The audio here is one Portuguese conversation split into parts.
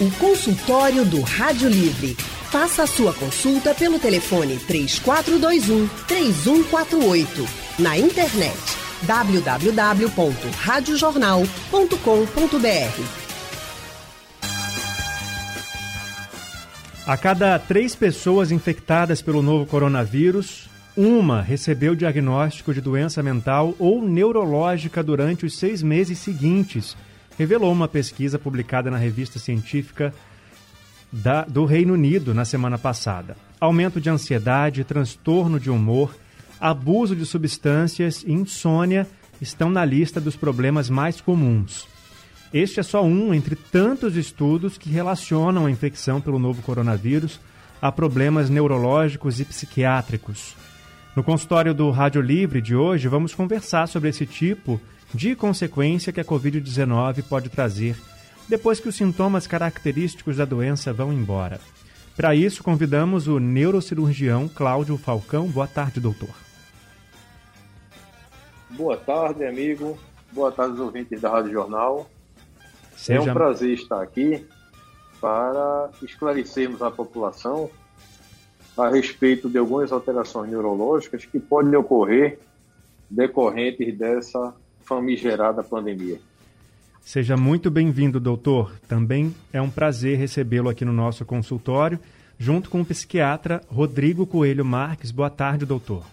O consultório do Rádio Livre. Faça a sua consulta pelo telefone 3421 3148. Na internet www.radiojornal.com.br. A cada três pessoas infectadas pelo novo coronavírus, uma recebeu diagnóstico de doença mental ou neurológica durante os seis meses seguintes, revelou uma pesquisa publicada na revista científica da, do Reino Unido na semana passada. Aumento de ansiedade, transtorno de humor, abuso de substâncias e insônia estão na lista dos problemas mais comuns. Este é só um entre tantos estudos que relacionam a infecção pelo novo coronavírus a problemas neurológicos e psiquiátricos. No consultório do Rádio Livre de hoje, vamos conversar sobre esse tipo de consequência que a Covid-19 pode trazer depois que os sintomas característicos da doença vão embora. Para isso, convidamos o neurocirurgião Cláudio Falcão. Boa tarde, doutor. Boa tarde, amigo. Boa tarde, os ouvintes da Rádio Jornal. Seja... É um prazer estar aqui para esclarecermos a população a respeito de algumas alterações neurológicas que podem ocorrer decorrentes dessa famigerada pandemia. Seja muito bem-vindo, doutor. Também é um prazer recebê-lo aqui no nosso consultório, junto com o psiquiatra Rodrigo Coelho Marques. Boa tarde, doutor.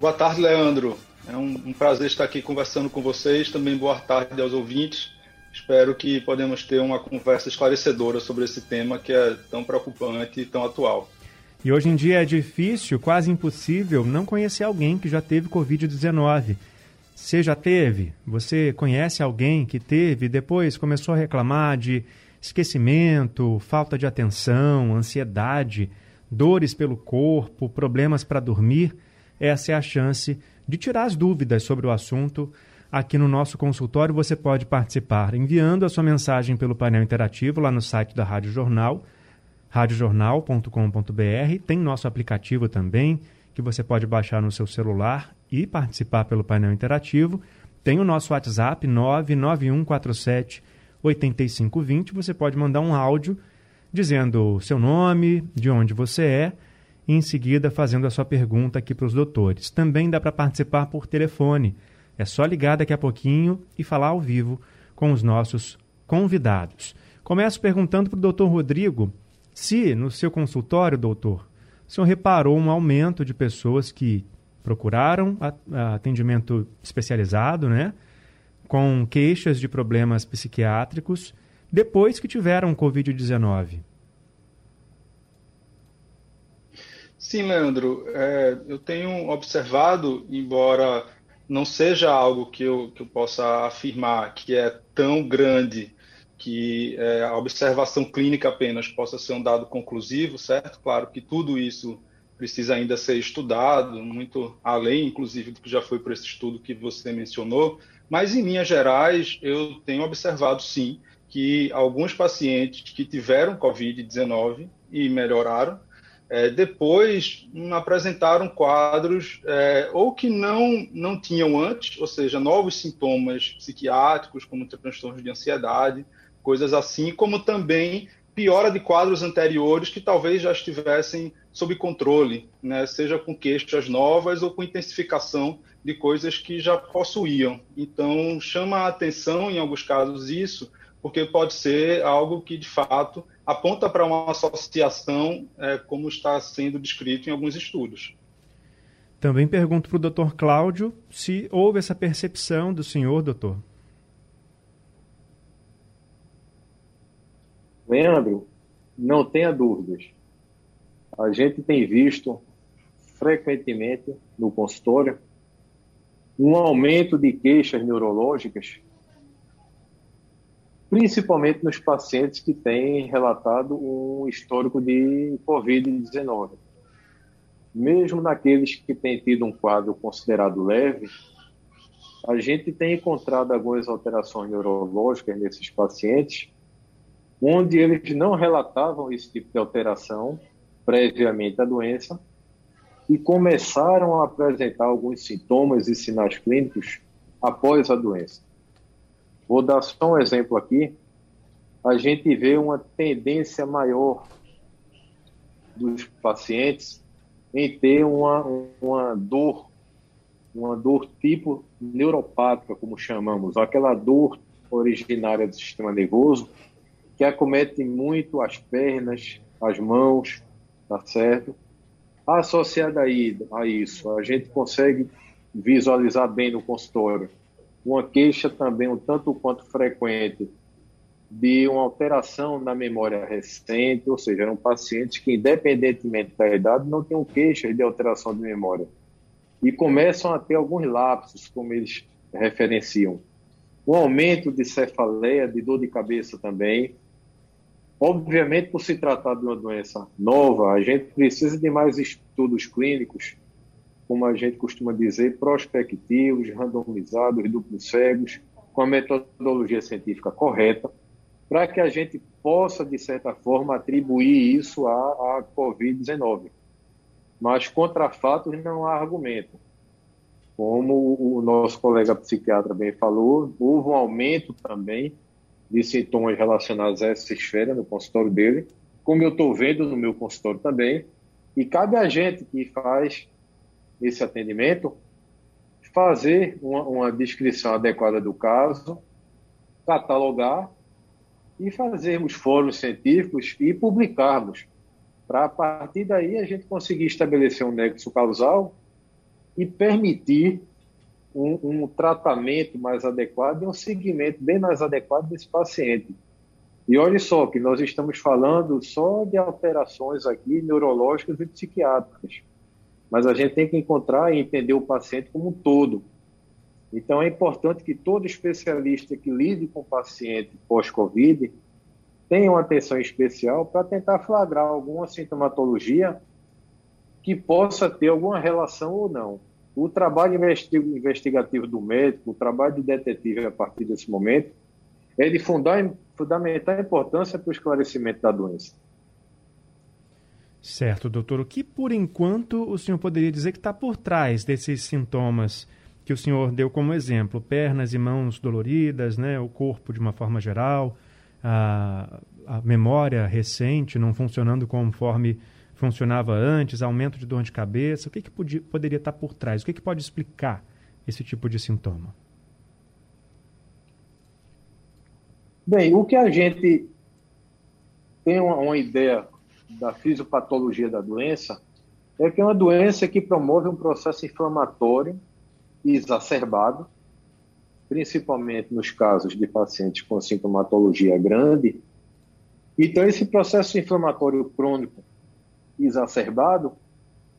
Boa tarde, Leandro. É um, um prazer estar aqui conversando com vocês. Também boa tarde aos ouvintes. Espero que podemos ter uma conversa esclarecedora sobre esse tema que é tão preocupante e tão atual. E hoje em dia é difícil, quase impossível, não conhecer alguém que já teve Covid-19. Você já teve? Você conhece alguém que teve e depois começou a reclamar de esquecimento, falta de atenção, ansiedade, dores pelo corpo, problemas para dormir? Essa é a chance de tirar as dúvidas sobre o assunto aqui no nosso consultório. Você pode participar enviando a sua mensagem pelo painel interativo lá no site da Rádio Jornal, radiojornal.com.br. Tem nosso aplicativo também, que você pode baixar no seu celular e participar pelo painel interativo. Tem o nosso WhatsApp 99147 8520. Você pode mandar um áudio dizendo seu nome, de onde você é, e em seguida fazendo a sua pergunta aqui para os doutores. Também dá para participar por telefone é só ligar daqui a pouquinho e falar ao vivo com os nossos convidados. Começo perguntando para o doutor Rodrigo se, no seu consultório, doutor, o senhor reparou um aumento de pessoas que procuraram atendimento especializado, né? Com queixas de problemas psiquiátricos depois que tiveram Covid-19. Sim, Leandro. É, eu tenho observado, embora não seja algo que eu, que eu possa afirmar que é tão grande que é, a observação clínica apenas possa ser um dado conclusivo, certo? Claro que tudo isso precisa ainda ser estudado, muito além, inclusive, do que já foi por esse estudo que você mencionou, mas em linhas gerais eu tenho observado sim que alguns pacientes que tiveram Covid-19 e melhoraram, é, depois apresentaram quadros é, ou que não, não tinham antes, ou seja, novos sintomas psiquiátricos, como transtornos de ansiedade, coisas assim, como também piora de quadros anteriores que talvez já estivessem sob controle, né, seja com queixas novas ou com intensificação de coisas que já possuíam. Então, chama a atenção, em alguns casos, isso, porque pode ser algo que, de fato, aponta para uma associação, é, como está sendo descrito em alguns estudos. Também pergunto para o doutor Cláudio se houve essa percepção do senhor, doutor. Leandro, não tenha dúvidas. A gente tem visto frequentemente no consultório um aumento de queixas neurológicas principalmente nos pacientes que têm relatado um histórico de Covid-19. Mesmo naqueles que têm tido um quadro considerado leve, a gente tem encontrado algumas alterações neurológicas nesses pacientes, onde eles não relatavam esse tipo de alteração previamente à doença e começaram a apresentar alguns sintomas e sinais clínicos após a doença. Vou dar só um exemplo aqui. A gente vê uma tendência maior dos pacientes em ter uma, uma dor, uma dor tipo neuropática, como chamamos, aquela dor originária do sistema nervoso, que acomete muito as pernas, as mãos, tá certo? Associada a isso, a gente consegue visualizar bem no consultório uma queixa também um tanto quanto frequente de uma alteração na memória recente, ou seja, eram pacientes que, independentemente da idade, não tinham queixas de alteração de memória. E começam a ter alguns lapsos, como eles referenciam. Um aumento de cefaleia, de dor de cabeça também. Obviamente, por se tratar de uma doença nova, a gente precisa de mais estudos clínicos, como a gente costuma dizer, prospectivos, randomizados, duplos cegos, com a metodologia científica correta, para que a gente possa, de certa forma, atribuir isso à, à Covid-19. Mas contra fatos não há argumento. Como o nosso colega psiquiatra bem falou, houve um aumento também de sintomas relacionados a essa esfera no consultório dele, como eu estou vendo no meu consultório também, e cabe a gente que faz esse atendimento fazer uma, uma descrição adequada do caso, catalogar e fazermos fóruns científicos e publicarmos, para a partir daí a gente conseguir estabelecer um nexo causal e permitir um, um, tratamento mais adequado e um seguimento bem mais adequado desse paciente. E olha só que nós estamos falando só de alterações aqui neurológicas e psiquiátricas, mas a gente tem que encontrar e entender o paciente como um todo. Então, é importante que todo especialista que lide com o paciente pós-Covid tenha uma atenção especial para tentar flagrar alguma sintomatologia que possa ter alguma relação ou não. O trabalho investigativo do médico, o trabalho de detetive a partir desse momento, é de fundamental importância para o esclarecimento da doença. Certo, doutor. O que, por enquanto, o senhor poderia dizer que está por trás desses sintomas que o senhor deu como exemplo, pernas e mãos doloridas, né, o corpo de uma forma geral, a, a memória recente não funcionando conforme funcionava antes, aumento de dor de cabeça, o que, que podia, poderia estar por trás? O que, que pode explicar esse tipo de sintoma? Bem, o que a gente tem uma, uma ideia da fisiopatologia da doença é que é uma doença que promove um processo inflamatório exacerbado, principalmente nos casos de pacientes com sintomatologia grande. Então, esse processo inflamatório crônico exacerbado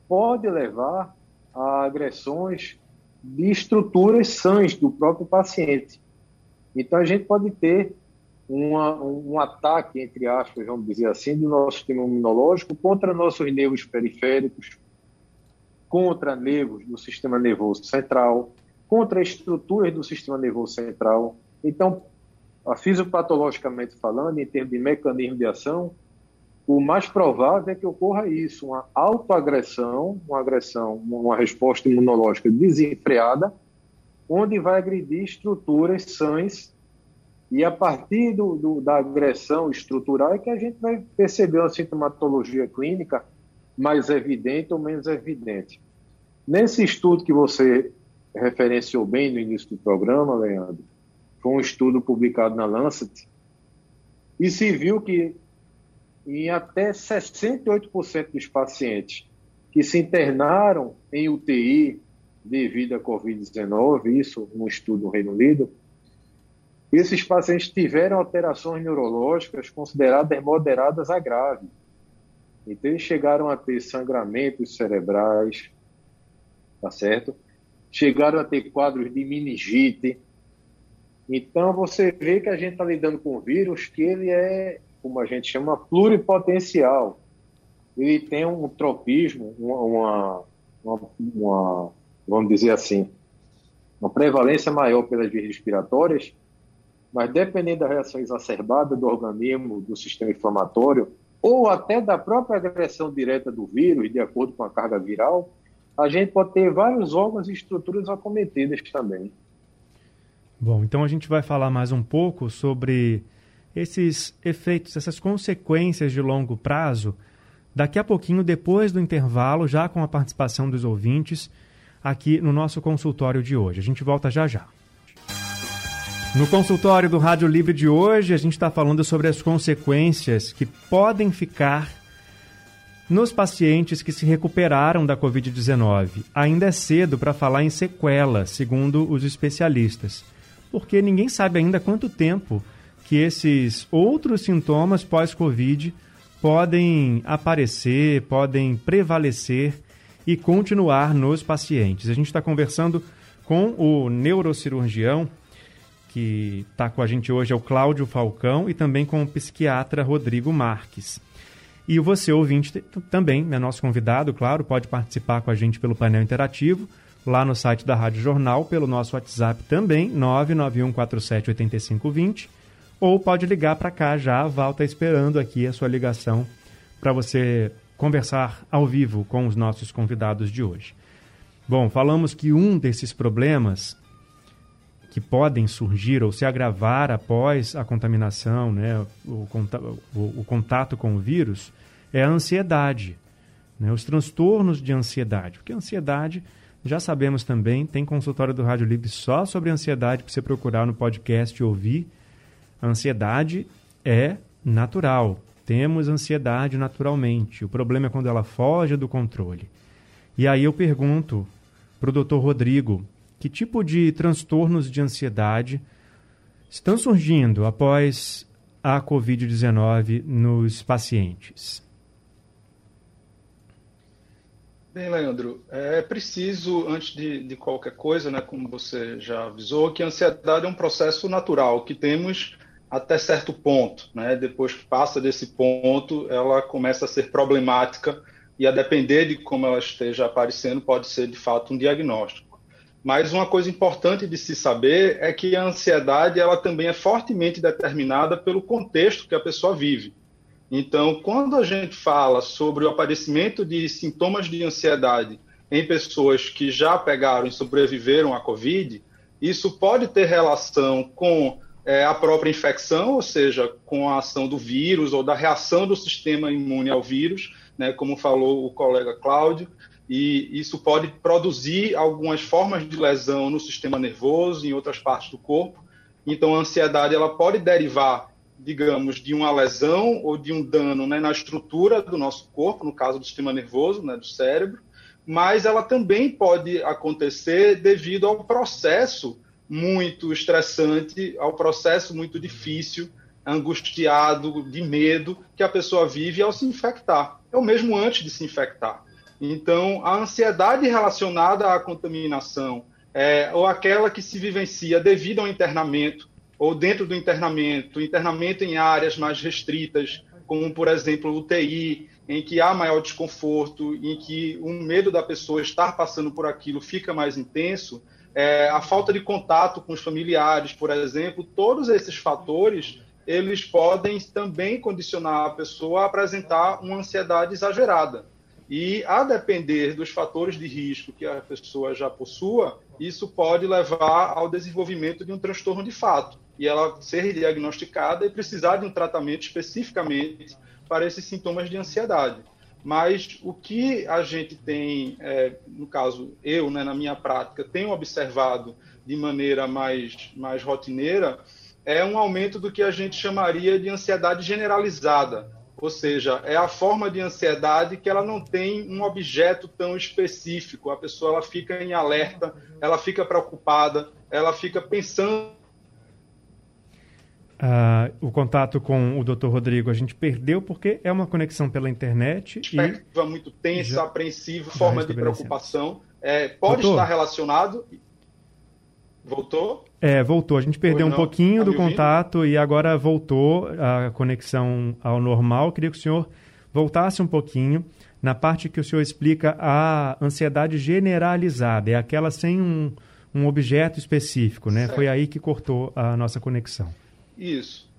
pode levar a agressões de estruturas sãs do próprio paciente. Então, a gente pode ter uma, um ataque, entre aspas, vamos dizer assim, do nosso sistema imunológico contra nossos nervos periféricos, contra nervos do sistema nervoso central, contra estruturas do sistema nervoso central. Então, fisiopatologicamente falando, em termos de mecanismo de ação, o mais provável é que ocorra isso, uma autoagressão, uma agressão, uma resposta imunológica desenfreada, onde vai agredir estruturas sãs e a partir do, do, da agressão estrutural é que a gente vai perceber uma sintomatologia clínica mais evidente ou menos evidente. Nesse estudo que você referenciou bem no início do programa, Leandro, foi um estudo publicado na Lancet, e se viu que em até 68% dos pacientes que se internaram em UTI devido à Covid-19, isso no estudo no Reino Unido, esses pacientes tiveram alterações neurológicas consideradas moderadas a grave. Então, eles chegaram a ter sangramentos cerebrais, tá certo? Chegaram a ter quadros de meningite. Então, você vê que a gente está lidando com um vírus que ele é, como a gente chama, pluripotencial. Ele tem um tropismo, uma, uma, uma vamos dizer assim, uma prevalência maior pelas vias respiratórias mas dependendo da reação exacerbada do organismo, do sistema inflamatório, ou até da própria agressão direta do vírus, de acordo com a carga viral, a gente pode ter vários órgãos e estruturas acometidas também. Bom, então a gente vai falar mais um pouco sobre esses efeitos, essas consequências de longo prazo, daqui a pouquinho, depois do intervalo, já com a participação dos ouvintes, aqui no nosso consultório de hoje. A gente volta já já. No consultório do Rádio Livre de hoje, a gente está falando sobre as consequências que podem ficar nos pacientes que se recuperaram da Covid-19. Ainda é cedo para falar em sequela, segundo os especialistas, porque ninguém sabe ainda quanto tempo que esses outros sintomas pós-Covid podem aparecer, podem prevalecer e continuar nos pacientes. A gente está conversando com o neurocirurgião que está com a gente hoje é o Cláudio Falcão e também com o psiquiatra Rodrigo Marques. E você, ouvinte, também é nosso convidado, claro, pode participar com a gente pelo painel interativo, lá no site da Rádio Jornal, pelo nosso WhatsApp também, 991478520, ou pode ligar para cá já, a Val está esperando aqui a sua ligação para você conversar ao vivo com os nossos convidados de hoje. Bom, falamos que um desses problemas que podem surgir ou se agravar após a contaminação, né, o, contato com o vírus, é a ansiedade, né, os transtornos de ansiedade. Porque a ansiedade, já sabemos também, tem consultório do Rádio Livre só sobre ansiedade para você procurar no podcast e ouvir. A ansiedade é natural. Temos ansiedade naturalmente. O problema é quando ela foge do controle. E aí eu pergunto para o doutor Rodrigo, que tipo de transtornos de ansiedade estão surgindo após a Covid-19 nos pacientes? Bem, Leandro, é preciso, antes de, de, qualquer coisa, né, como você já avisou, que a ansiedade é um processo natural que temos até certo ponto. Né? Depois que passa desse ponto, ela começa a ser problemática e, a depender de como ela esteja aparecendo, pode ser de fato um diagnóstico. Mas uma coisa importante de se saber é que a ansiedade ela também é fortemente determinada pelo contexto que a pessoa vive. Então, quando a gente fala sobre o aparecimento de sintomas de ansiedade em pessoas que já pegaram e sobreviveram à Covid, isso pode ter relação com é, a própria infecção, ou seja, com a ação do vírus ou da reação do sistema imune ao vírus, né, como falou o colega Cláudio, e isso pode produzir algumas formas de lesão no sistema nervoso, em outras partes do corpo. Então, a ansiedade ela pode derivar, digamos, de uma lesão ou de um dano né, na estrutura do nosso corpo, no caso do sistema nervoso, né, do cérebro, mas ela também pode acontecer devido ao processo muito estressante, ao processo muito difícil, angustiado, de medo que a pessoa vive ao se infectar, ou mesmo antes de se infectar. Então, a ansiedade relacionada à contaminação, é, ou aquela que se vivencia devido ao internamento, ou dentro do internamento, internamento em áreas mais restritas, como, por exemplo, UTI, em que há maior desconforto, em que o medo da pessoa estar passando por aquilo fica mais intenso, é, a falta de contato com os familiares, por exemplo, todos esses fatores eles podem também condicionar a pessoa a apresentar uma ansiedade exagerada. E, a depender dos fatores de risco que a pessoa já possua, isso pode levar ao desenvolvimento de um transtorno de fato. E ela ser diagnosticada e precisar de um tratamento especificamente para esses sintomas de ansiedade. Mas o que a gente tem, é, no caso eu, né, na minha prática, tenho observado de maneira mais, mais rotineira, é um aumento do que a gente chamaria de ansiedade generalizada ou seja, é a forma de ansiedade que ela não tem um objeto tão específico. A pessoa ela fica em alerta, ela fica preocupada, ela fica pensando. Ah, o contato com o Dr. Rodrigo a gente perdeu porque é uma conexão pela internet. Perspectiva e... muito tensa, já... apreensiva, forma de preocupação. É, pode estar relacionado Voltou? É, voltou. A gente perdeu um pouquinho tá do contato e agora voltou a conexão ao normal. Queria que o senhor voltasse um pouquinho na parte que o senhor explica a ansiedade generalizada, é aquela sem um, um objeto específico, né? Certo. Foi aí que cortou a nossa conexão. Isso.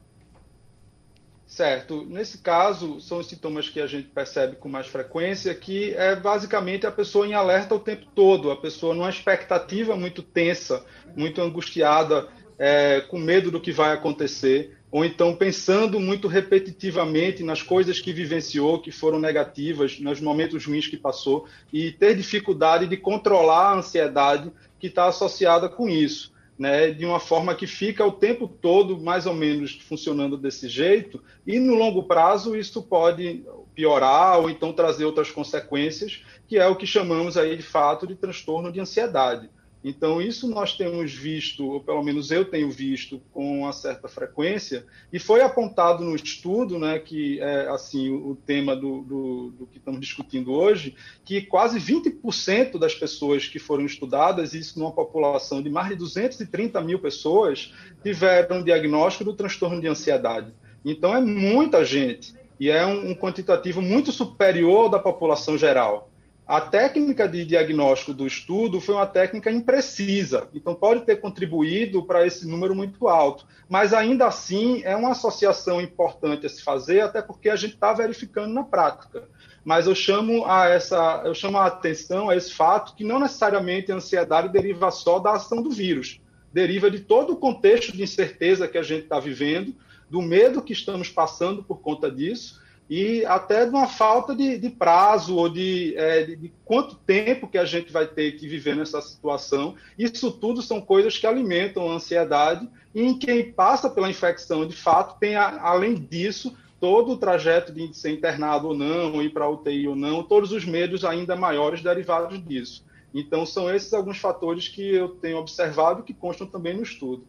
Certo. Nesse caso, são os sintomas que a gente percebe com mais frequência, que é basicamente a pessoa em alerta o tempo todo, a pessoa numa expectativa muito tensa, muito angustiada é, com medo do que vai acontecer, ou então pensando muito repetitivamente nas coisas que vivenciou, que foram negativas, nos momentos ruins que passou, e ter dificuldade de controlar a ansiedade que está associada com isso. Né, de uma forma que fica o tempo todo mais ou menos funcionando desse jeito, e no longo prazo isso pode piorar ou então trazer outras consequências, que é o que chamamos aí de fato de transtorno de ansiedade. Então, isso nós temos visto, ou pelo menos eu tenho visto, com uma certa frequência, e foi apontado no estudo, né, que é assim, o tema do, do, do que estamos discutindo hoje, que quase 20% das pessoas que foram estudadas, isso numa população de mais de 230 mil pessoas, tiveram diagnóstico do transtorno de ansiedade. Então, é muita gente, e é um, um quantitativo muito superior da população geral. A técnica de diagnóstico do estudo foi uma técnica imprecisa, então pode ter contribuído para esse número muito alto, mas ainda assim é uma associação importante a se fazer, até porque a gente está verificando na prática. Mas eu chamo a essa, eu chamo a atenção a esse fato que não necessariamente a ansiedade deriva só da ação do vírus, deriva de todo o contexto de incerteza que a gente está vivendo, do medo que estamos passando por conta disso e até de uma falta de, de prazo ou de, é, de, de, quanto tempo que a gente vai ter que viver nessa situação. Isso tudo são coisas que alimentam a ansiedade e em quem passa pela infecção, de fato, tem, a, além disso, todo o trajeto de ser internado ou não, ir para UTI ou não, todos os medos ainda maiores derivados disso. Então, são esses alguns fatores que eu tenho observado que constam também no estudo.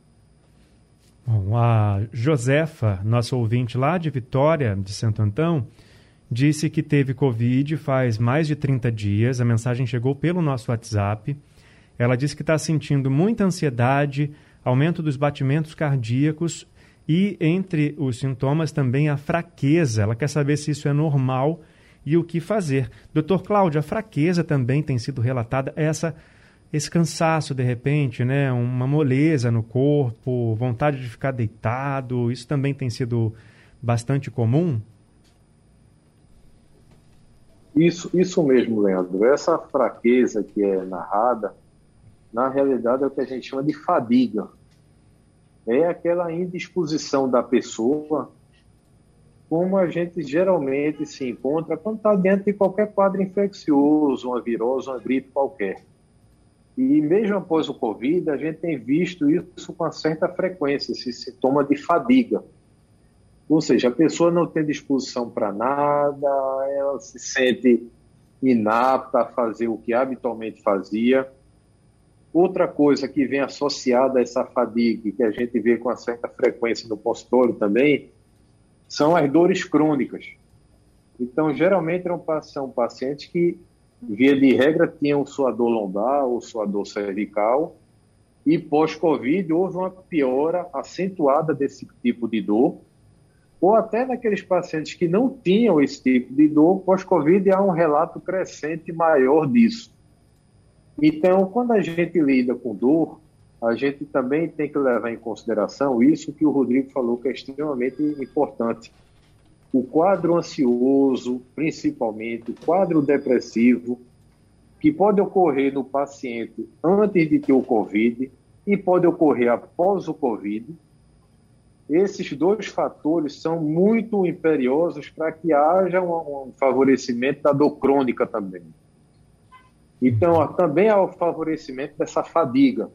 Bom, a Josefa, nossa ouvinte lá de Vitória, de Santo Antão, disse que teve Covid faz mais de 30 dias. A mensagem chegou pelo nosso WhatsApp. Ela disse que está sentindo muita ansiedade, aumento dos batimentos cardíacos e, entre os sintomas, também a fraqueza. Ela quer saber se isso é normal e o que fazer. Doutor Cláudio, a fraqueza também tem sido relatada. Essa esse cansaço de repente, né, uma moleza no corpo, vontade de ficar deitado, isso também tem sido bastante comum? Isso, isso mesmo, Leandro. Essa fraqueza que é narrada, na realidade é o que a gente chama de fadiga. É aquela indisposição da pessoa, como a gente geralmente se encontra quando está diante de qualquer quadro infeccioso, uma virose, uma gripe qualquer e mesmo após o Covid, a gente tem visto isso com certa frequência, esse sintoma de fadiga. Ou seja, a pessoa não tem disposição para nada, ela se sente inapta a fazer o que habitualmente fazia. Outra coisa que vem associada a essa fadiga, que a gente vê com certa frequência no consultório também, são as dores crônicas. Então, geralmente são pacientes que via de regra, tinham suador lombar ou suador cervical, e pós-Covid houve uma piora acentuada desse tipo de dor, ou até naqueles pacientes que não tinham esse tipo de dor, pós-Covid há um relato crescente maior disso. Então, quando a gente lida com dor, a gente também tem que levar em consideração isso que o Rodrigo falou, que é extremamente importante o quadro ansioso, principalmente, o quadro depressivo, que pode ocorrer no paciente antes de ter o Covid e pode ocorrer após o Covid. Esses dois fatores são muito imperiosos para que haja um, favorecimento da dor crônica também. Então, também há o favorecimento dessa fadiga.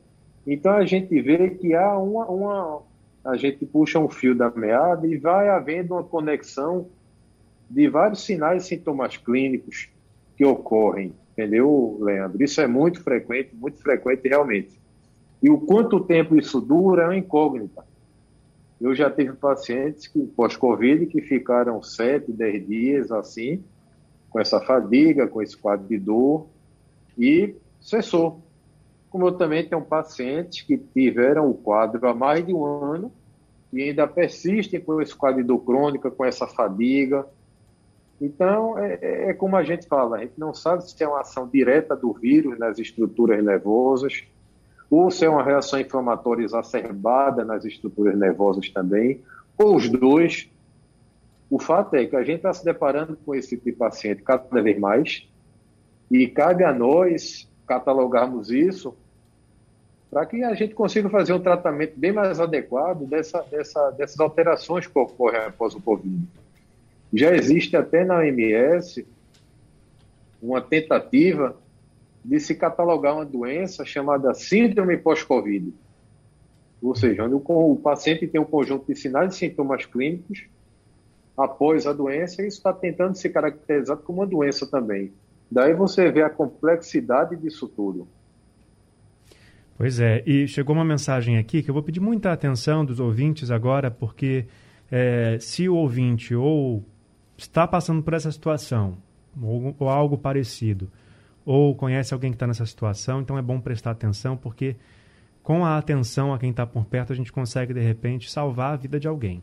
Então, a gente vê que há uma, uma, a gente puxa um fio da meada e vai havendo uma conexão de vários sinais e sintomas clínicos que ocorrem, entendeu, Leandro? Isso é muito frequente, muito frequente realmente. E o quanto tempo isso dura é uma incógnita. Eu já tive pacientes que pós-Covid que ficaram 7, 10 dias assim, com essa fadiga, com esse quadro de dor, e cessou como eu também tenho pacientes que tiveram o quadro há mais de um ano e ainda persistem com esse quadro dor crônica, com essa fadiga. Então, é, é, como a gente fala, a gente não sabe se é uma ação direta do vírus nas estruturas nervosas, ou se é uma reação inflamatória exacerbada nas estruturas nervosas também, ou os dois. O fato é que a gente está se deparando com esse tipo de paciente cada vez mais, e cabe a nós catalogarmos isso para que a gente consiga fazer um tratamento bem mais adequado dessa, dessa, dessas alterações que ocorrem após o Covid. Já existe até na OMS uma tentativa de se catalogar uma doença chamada síndrome pós-Covid. Ou seja, onde o paciente tem um conjunto de sinais e sintomas clínicos após a doença, e isso está tentando ser caracterizado como uma doença também. Daí você vê a complexidade disso tudo. Pois é, e chegou uma mensagem aqui que eu vou pedir muita atenção dos ouvintes agora, porque é, se o ouvinte ou está passando por essa situação, ou, ou algo parecido, ou conhece alguém que está nessa situação, então é bom prestar atenção, porque com a atenção a quem está por perto, a gente consegue, de repente, salvar a vida de alguém.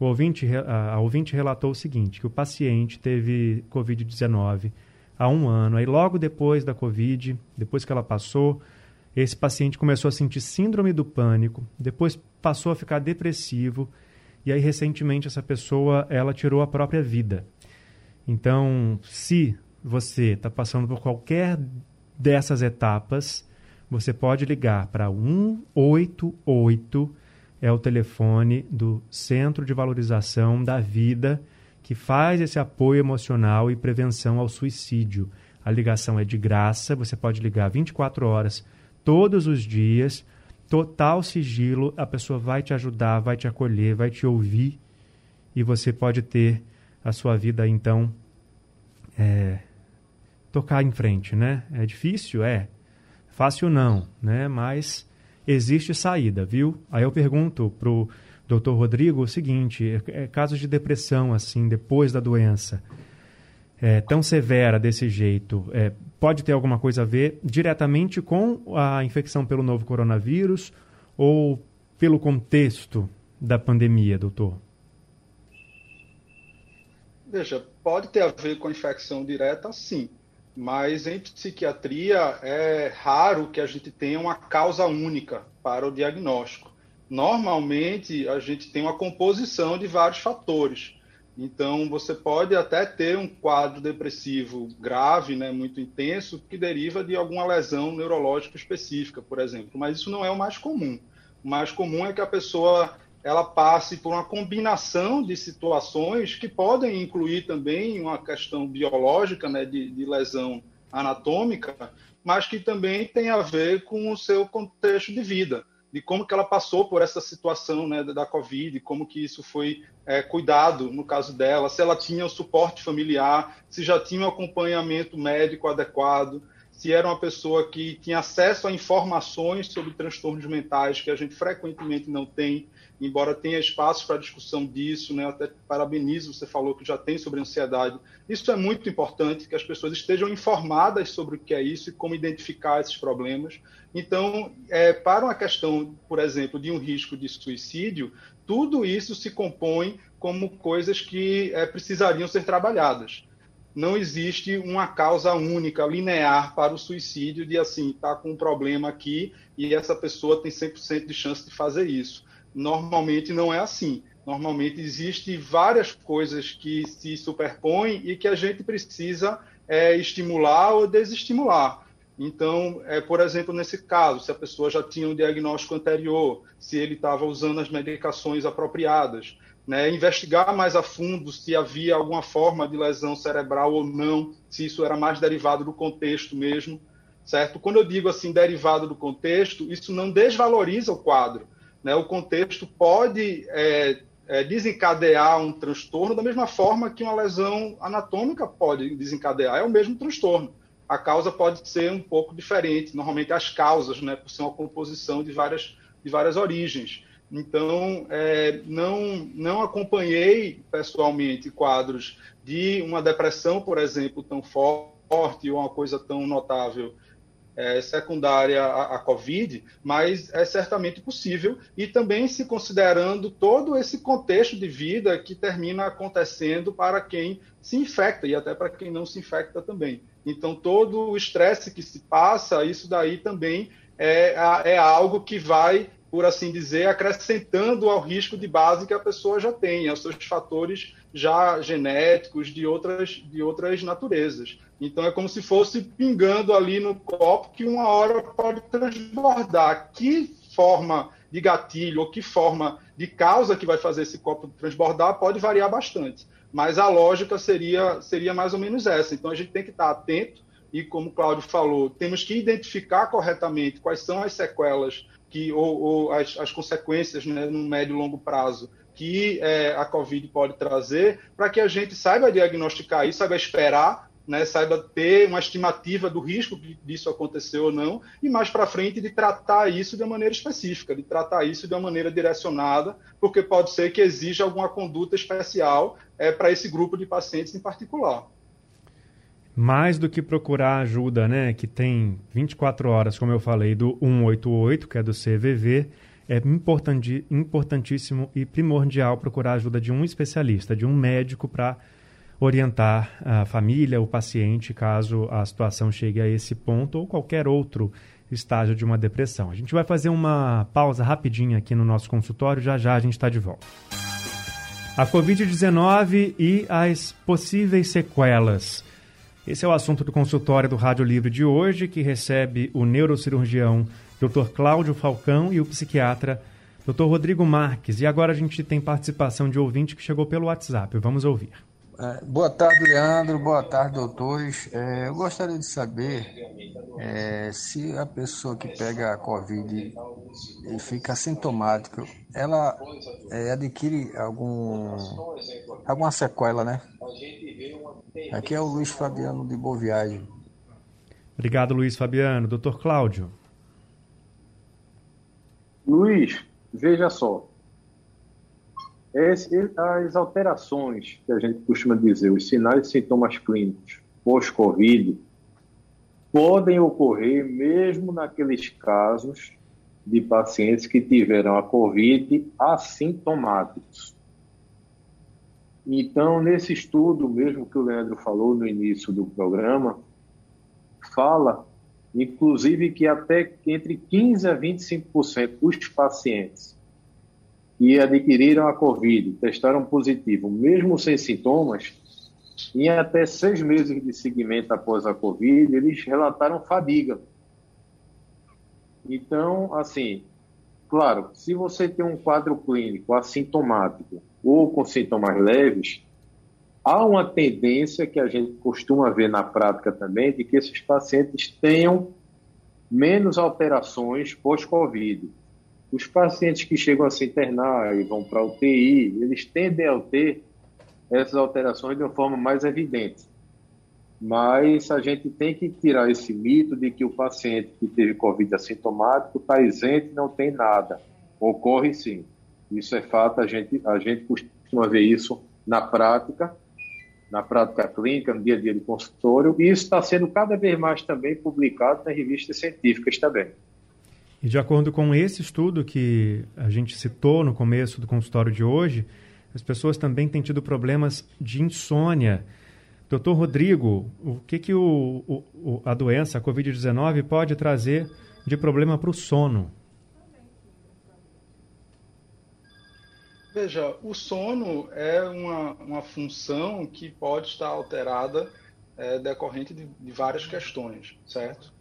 O ouvinte, a, a ouvinte relatou o seguinte, que o paciente teve Covid-19 há um ano, aí logo depois da Covid, depois que ela passou, esse paciente começou a sentir síndrome do pânico, depois passou a ficar depressivo, e aí recentemente essa pessoa, ela tirou a própria vida. Então, se você está passando por qualquer dessas etapas, você pode ligar para 188, é o telefone do Centro de Valorização da Vida, que faz esse apoio emocional e prevenção ao suicídio. A ligação é de graça, você pode ligar 24 horas todos os dias, total sigilo, a pessoa vai te ajudar, vai te acolher, vai te ouvir e você pode ter a sua vida então é, tocar em frente, né? É difícil, é. Fácil não, né? Mas existe saída, viu? Aí eu pergunto pro Dr. Rodrigo o seguinte: é, é, casos de depressão assim depois da doença é, tão severa desse jeito, é, pode ter alguma coisa a ver diretamente com a infecção pelo novo coronavírus ou pelo contexto da pandemia, doutor? Veja, pode ter a ver com a infecção direta, sim. Mas em psiquiatria é raro que a gente tenha uma causa única para o diagnóstico. Normalmente a gente tem uma composição de vários fatores. Então, você pode até ter um quadro depressivo grave, né, muito intenso, que deriva de alguma lesão neurológica específica, por exemplo. Mas isso não é o mais comum. O mais comum é que a pessoa ela passe por uma combinação de situações que podem incluir também uma questão biológica, né, de, de lesão anatômica, mas que também tem a ver com o seu contexto de vida de como que ela passou por essa situação né, da Covid, como que isso foi é, cuidado no caso dela, se ela tinha o suporte familiar, se já tinha um acompanhamento médico adequado, se era uma pessoa que tinha acesso a informações sobre transtornos mentais que a gente frequentemente não tem, embora tenha espaço para discussão disso, né? Até parabenizo, você falou que já tem sobre ansiedade. Isso é muito importante, que as pessoas estejam informadas sobre o que é isso e como identificar esses problemas. Então, é, para uma questão, por exemplo, de um risco de suicídio, tudo isso se compõe como coisas que é, precisariam ser trabalhadas não existe uma causa única, linear para o suicídio, de assim, tá com um problema aqui e essa pessoa tem 100% de chance de fazer isso. Normalmente não é assim. Normalmente existem várias coisas que se superpõem e que a gente precisa é, estimular ou desestimular. Então, é, por exemplo, nesse caso, se a pessoa já tinha um diagnóstico anterior, se ele estava usando as medicações apropriadas, né, investigar mais a fundo se havia alguma forma de lesão cerebral ou não, se isso era mais derivado do contexto mesmo, certo? Quando eu digo assim derivado do contexto, isso não desvaloriza o quadro, né? O contexto pode é, é, desencadear um transtorno da mesma forma que uma lesão anatômica pode desencadear, é o mesmo transtorno. A causa pode ser um pouco diferente, normalmente as causas, né, por ser uma composição de várias, de várias origens. Então, é, não, não acompanhei pessoalmente quadros de uma depressão, por exemplo, tão forte ou uma coisa tão notável é, secundária à, à, Covid, mas é certamente possível, e também se considerando todo esse contexto de vida que termina acontecendo para quem se infecta e até para quem não se infecta também. Então, todo o estresse que se passa, isso daí também é, é algo que vai por assim dizer, acrescentando ao risco de base que a pessoa já tem, aos seus fatores já genéticos de outras, de outras naturezas. Então é como se fosse pingando ali no copo que uma hora pode transbordar. Que forma de gatilho ou que forma de causa que vai fazer esse copo transbordar pode variar bastante. Mas a lógica seria, seria mais ou menos essa. Então a gente tem que estar atento e, como o Cláudio falou, temos que identificar corretamente quais são as sequelas que, ou, ou as, as, consequências né, no médio e longo prazo que é, a Covid pode trazer, para que a gente saiba diagnosticar isso, saiba esperar, né, saiba ter uma estimativa do risco disso acontecer ou não, e mais para frente de tratar isso de uma maneira específica, de tratar isso de uma maneira direcionada, porque pode ser que exija alguma conduta especial é, para esse grupo de pacientes em particular. Mais do que procurar ajuda, né, que tem 24 horas, como eu falei, do 188, que é do CVV, é importantíssimo e primordial procurar ajuda de um especialista, de um médico para orientar a família, o paciente, caso a situação chegue a esse ponto ou qualquer outro estágio de uma depressão. A gente vai fazer uma pausa rapidinha aqui no nosso consultório, já já a gente está de volta. A Covid-19 e as possíveis sequelas. Esse é o assunto do consultório do Rádio Livre de hoje, que recebe o neurocirurgião Dr. Cláudio Falcão e o psiquiatra Dr. Rodrigo Marques. E agora a gente tem participação de ouvinte que chegou pelo WhatsApp. Vamos ouvir. É, boa tarde, Leandro. Boa tarde, doutores. É, eu gostaria de saber é, se a pessoa que pega a Covid e fica sintomática, ela é, adquire algum, alguma sequela, né? Aqui é o Luiz Fabiano de Boa Viagem. Obrigado, Luiz Fabiano. Doutor Cláudio. Luiz, veja só. Esse, as alterações que a gente costuma dizer, os sinais e sintomas clínicos pós-Covid, podem ocorrer mesmo naqueles casos de pacientes que tiveram a Covid assintomáticos. Então, nesse estudo mesmo que o Leandro falou no início do programa, fala inclusive que até entre 15 a 25% dos pacientes que adquiriram a Covid, testaram positivo, mesmo sem sintomas, em até seis meses de seguimento após a Covid, eles relataram fadiga. Então, assim, claro, se você tem um quadro clínico assintomático ou com sintomas leves, há uma tendência que a gente costuma ver na prática também de que esses pacientes tenham menos alterações pós-Covid. Os pacientes que chegam a se internar e vão para a UTI, eles tendem a ter essas alterações de uma forma mais evidente. Mas a gente tem que tirar esse mito de que o paciente que teve Covid assintomático está isento e não tem nada. Ocorre sim. Isso é fato, a gente, a gente costuma ver isso na prática na prática clínica, no dia a dia de consultório, e isso está sendo cada vez mais também publicado nas revistas científicas também. E de acordo com esse estudo que a gente citou no começo do consultório de hoje, as pessoas também têm tido problemas de insônia. Doutor Rodrigo, o que, que o, o a doença, a Covid-19, pode trazer de problema para o sono? Veja, o sono é uma, uma função que pode estar alterada é, decorrente de, de, várias questões, certo?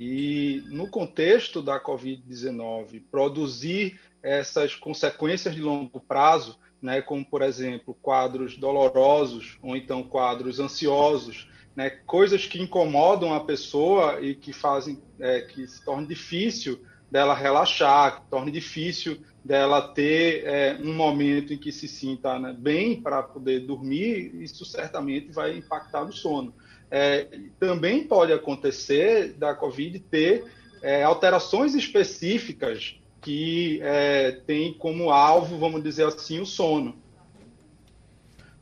E no contexto da Covid-19, produzir essas consequências de longo prazo, né, como, por exemplo, quadros dolorosos ou então quadros ansiosos, né, coisas que incomodam a pessoa e que fazem é, que se torne difícil dela relaxar, que torne difícil dela ter é, um momento em que se sinta né, bem para poder dormir, isso certamente vai impactar no sono. É, também pode acontecer da COVID ter é, alterações específicas que é, tem como alvo, vamos dizer assim, o sono.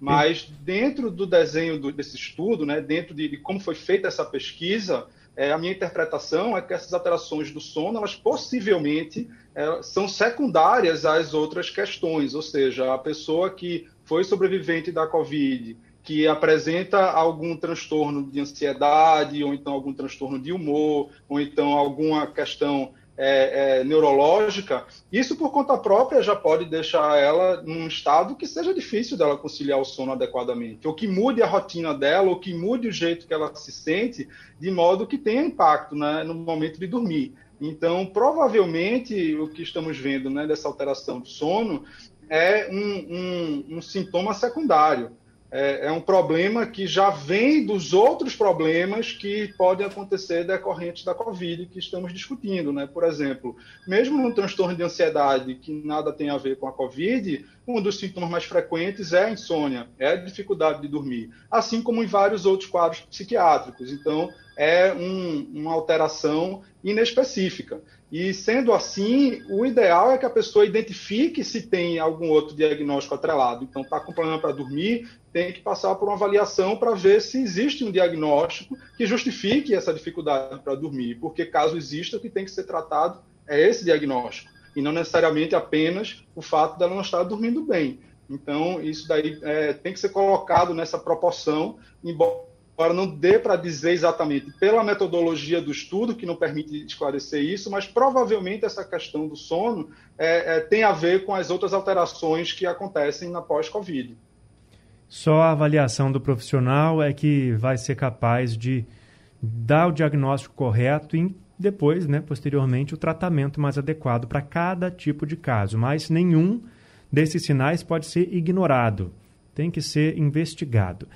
Mas dentro do desenho do, desse estudo, né, dentro de, de como foi feita essa pesquisa, é, a minha interpretação é que essas alterações do sono, elas possivelmente é, são secundárias às outras questões, ou seja, a pessoa que foi sobrevivente da Covid, que apresenta algum transtorno de ansiedade, ou então algum transtorno de humor, ou então alguma questão é, é, neurológica, isso por conta própria já pode deixar ela num estado que seja difícil dela conciliar o sono adequadamente, ou que mude a rotina dela, ou que mude o jeito que ela se sente, de modo que tenha impacto né, no momento de dormir. Então, provavelmente, o que estamos vendo né, dessa alteração do sono é um, um, um sintoma secundário é, é, um problema que já vem dos outros problemas que podem acontecer decorrentes da Covid que estamos discutindo. Né? Por exemplo, mesmo no transtorno de ansiedade, que nada tem a ver com a Covid, um dos sintomas mais frequentes é a insônia, é a dificuldade de dormir, assim como em vários outros quadros psiquiátricos. Então, é um, uma alteração inespecífica. E sendo assim, o ideal é que a pessoa identifique se tem algum outro diagnóstico atrelado. Então, está com problema para dormir, tem que passar por uma avaliação para ver se existe um diagnóstico que justifique essa dificuldade para dormir. Porque caso exista, o que tem que ser tratado é esse diagnóstico. E não necessariamente apenas o fato dela não estar dormindo bem. Então, isso daí é, tem que ser colocado nessa proporção, embora Agora, não dê para dizer exatamente pela metodologia do estudo, que não permite esclarecer isso, mas provavelmente essa questão do sono é, é, tem a ver com as outras alterações que acontecem na pós-Covid. Só a avaliação do profissional é que vai ser capaz de dar o diagnóstico correto e depois, né, posteriormente, o tratamento mais adequado para cada tipo de caso. Mas nenhum desses sinais pode ser ignorado, tem que ser investigado.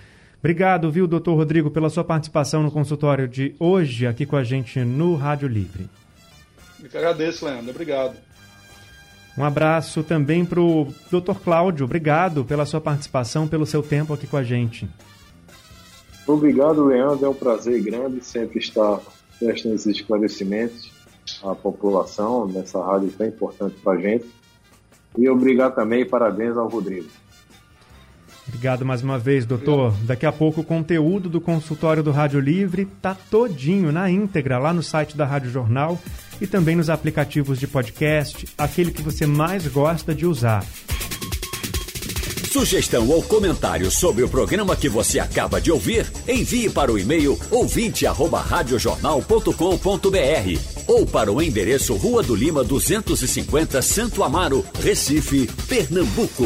Obrigado, viu, doutor Rodrigo, pela sua participação no consultório de hoje aqui com a gente no Rádio Livre. Eu que agradeço, Leandro. Obrigado. Um abraço também para o doutor Cláudio. Obrigado pela sua participação, pelo seu tempo aqui com a gente. Obrigado, Leandro. É um prazer grande sempre estar prestando esses esclarecimentos à população nessa rádio tão importante para a gente. E obrigado também e parabéns ao Rodrigo. Obrigado mais uma vez, doutor. Daqui a pouco o conteúdo do consultório do Rádio Livre tá todinho na íntegra lá no site da Rádio Jornal e também nos aplicativos de podcast, aquele que você mais gosta de usar. Sugestão ou comentário sobre o programa que você acaba de ouvir, envie para o e-mail ouvinte@radiojornal.com.br ou para o endereço Rua do Lima 250, Santo Amaro, Recife, Pernambuco.